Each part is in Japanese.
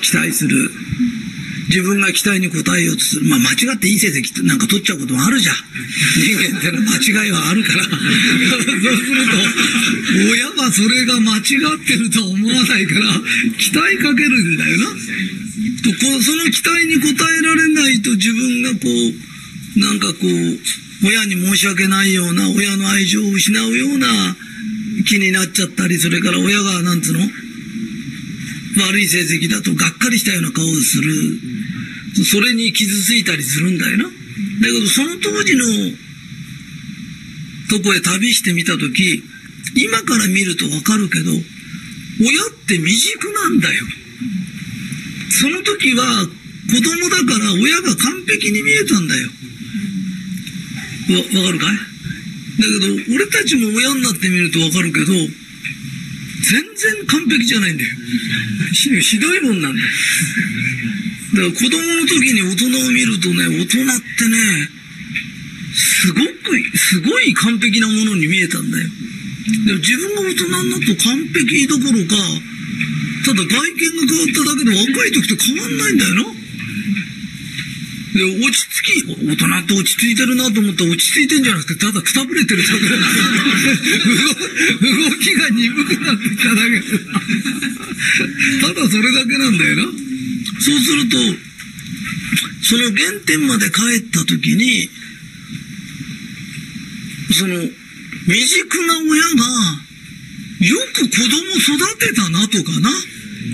期待する。自分が期待に応えようとする。まあ間違っていい成績なんか取っちゃうこともあるじゃん。人間ってのは間違いはあるから。そうすると、親はそれが間違ってるとは思わないから、期待かけるんだよな。とこその期待に応えられないと自分がこう、なんかこう、親に申し訳ないような、親の愛情を失うような気になっちゃったり、それから親が、なんつうの？悪い成績だとがっかりしたような顔をする。それに傷ついたりするんだよな。だけど、その当時のとこへ旅してみたとき、今から見るとわかるけど、親って未熟なんだよ。その時は子供だから親が完璧に見えたんだよ。わ、わかるかい？だけど、俺たちも親になってみるとわかるけど、全然完璧じゃないんだよ。ひどいもんなんだよ。だから子供の時に大人を見るとね、大人ってね、すごく、すごい完璧なものに見えたんだよ。でも自分が大人になると完璧どころか、ただ外見が変わっただけで若い時と変わんないんだよな。で、落ち、大人って落ち着いてるなと思ったら落ち着いてんじゃなくて、ただくたぶれてるだけだ動きが鈍くなってきただけただそれだけなんだよな。そうすると、その原点まで帰った時に、その、未熟な親が、よく子供育てたなとかな。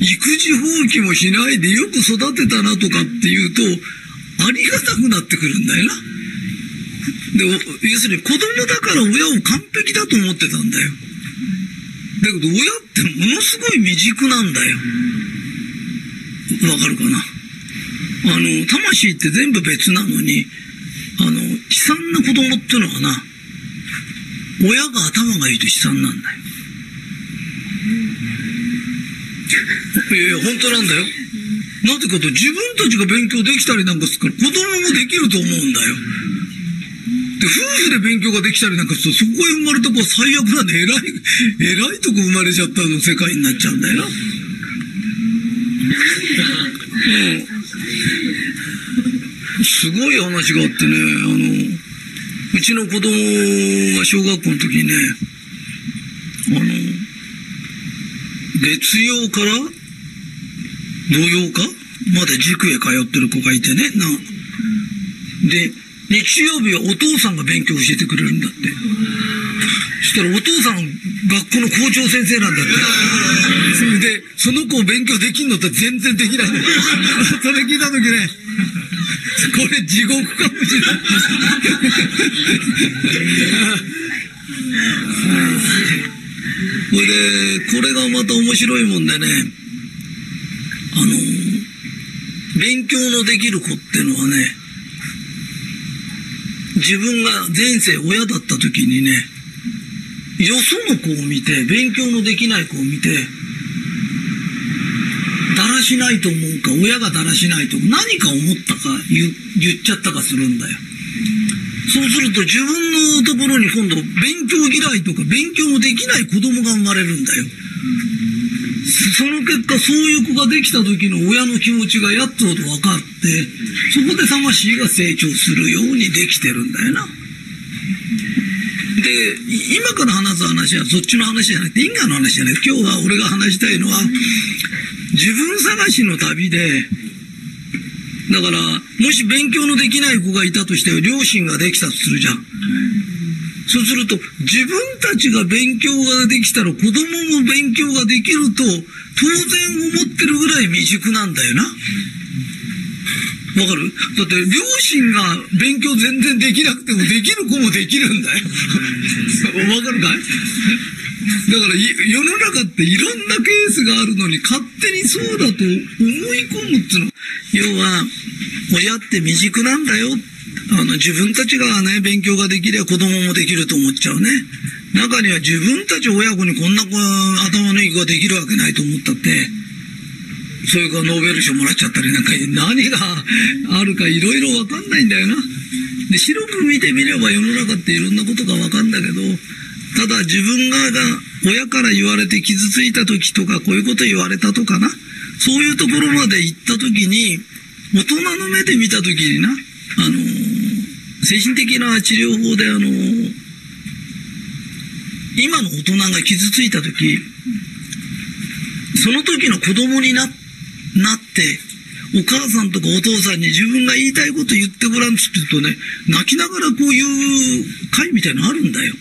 育児放棄もしないでよく育てたなとかっていうと、ありがたくなってくるんだよな。で、要するに子供だから親を完璧だと思ってたんだよ。だけど親ってものすごい未熟なんだよ。わかるかな？あの、魂って全部別なのに、あの、悲惨な子供ってのはな、親が頭がいいと悲惨なんだよ。いやいや、本当なんだよ。なぜかと自分たちが勉強できたりなんかするから子供もできると思うんだよ。で、夫婦で勉強ができたりなんかするとそこへ生まれた子は最悪なんで偉い、偉いとこ生まれちゃったの世界になっちゃうんだよな。うん。すごい話があってね、あの、うちの子供が小学校の時にね、あの、月曜から土曜かまだ塾へ通ってる子がいてね。なで、日曜日はお父さんが勉強教えてくれるんだって。そしたらお父さん学校の校長先生なんだって。それで、その子を勉強できんのって全然できない。それ聞いた時ね、これ地獄かもしれない。これで、これがまた面白いもんでね、あの、勉強のできる子ってのはね、自分が前世親だった時にね、よその子を見て、勉強のできない子を見て、だらしないと思うか、親がだらしないと何か思ったか言言っちゃったかするんだよ。そうすると自分のところに今度勉強嫌いとか勉強もできない子供が生まれるんだよ。その結果、そういう子ができた時の親の気持ちがやっと分かって、そこで魂が成長するようにできてるんだよな。で、今から話す話はそっちの話じゃなくて、因果の話じゃない。今日は俺が話したいのは、自分探しの旅で、だから、もし勉強のできない子がいたとして、両親ができたとするじゃん。そうすると、自分たちが勉強ができたら子供も勉強ができると、当然思ってるぐらい未熟なんだよな。わかる？だって両親が勉強全然できなくてもできる子もできるんだよ。わかるかい？だから世の中っていろんなケースがあるのに勝手にそうだと思い込むっていうの。要は、親って未熟なんだよ。あの、自分たちがね、勉強ができれば子供もできると思っちゃうね。中には自分たち親子にこんな頭のいい子ができるわけないと思ったって、それからノーベル賞もらっちゃったりなんか、何があるかいろいろわかんないんだよな。で、白く見てみれば世の中っていろんなことがわかんだけど、ただ自分側が親から言われて傷ついた時とか、こういうこと言われたとかな。そういうところまで行った時に、大人の目で見た時にな、あの、精神的な治療法であの、今の大人が傷ついた時、その時の子供にな、って、お母さんとかお父さんに自分が言いたいこと言ってごらんっつって言うとね、泣きながらこういう会みたいなのあるんだよ。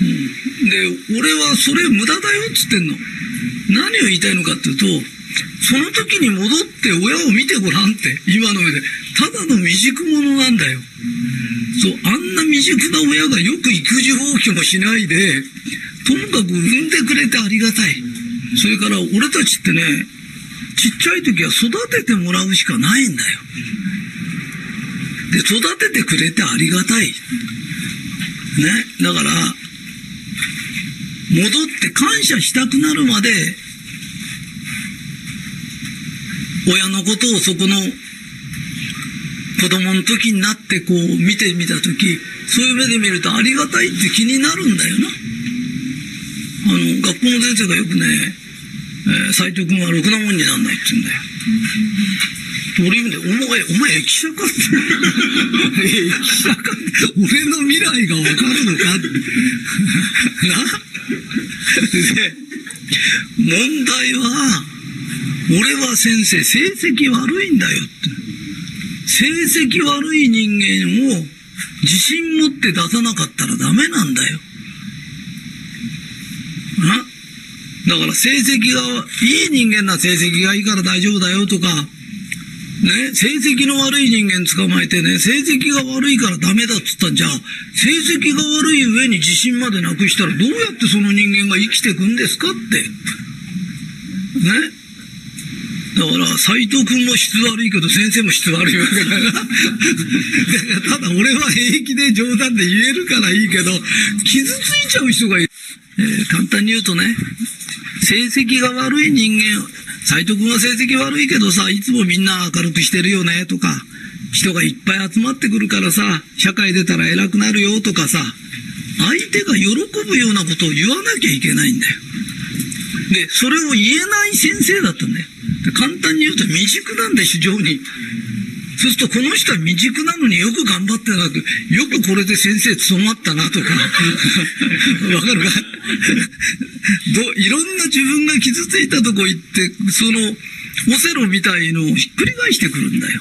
うん、で、俺はそれ無駄だよっつってんの。何を言いたいのかっていうと、その時に戻って親を見てごらんって、今の上で。ただの未熟者なんだよ。そう、あんな未熟な親がよく育児放棄もしないで、ともかく産んでくれてありがたい。それから俺たちってね、ちっちゃい時は育ててもらうしかないんだよ。で、育ててくれてありがたい。ね。だから、戻って感謝したくなるまで、親のことをそこの子供の時になってこう見てみた時、そういう目で見るとありがたいって気になるんだよな。あの、学校の先生がよくね、えー、斎藤君はろくなもんになんないって言うんだよ。俺言うんだよ、お前、お前駅舎かって。駅舎か俺の未来がわかるのかって。なで、問題は、俺は先生、成績悪いんだよって。成績悪い人間を自信持って出さなかったらダメなんだよ。なだから成績が、いい人間な成績がいいから大丈夫だよとか、ね、成績の悪い人間捕まえてね、成績が悪いからダメだっつったんじゃ、成績が悪い上に自信までなくしたらどうやってその人間が生きてくんですかって。ね？だから、斎藤君も質悪いけど、先生も質悪いわけだな。ただ、俺は平気で冗談で言えるからいいけど、傷ついちゃう人がいる。えー、簡単に言うとね、成績が悪い人間、斎藤君は成績悪いけどさ、いつもみんな明るくしてるよね、とか、人がいっぱい集まってくるからさ、社会出たら偉くなるよ、とかさ、相手が喜ぶようなことを言わなきゃいけないんだよ。で、それを言えない先生だったんだよ。簡単に言うと未熟なんで非常に。そうするとこの人は未熟なのによく頑張ってなく、よくこれで先生務まったなとか、わかるか？どいろんな自分が傷ついたとこ行って、その、オセロみたいのをひっくり返してくるんだよ。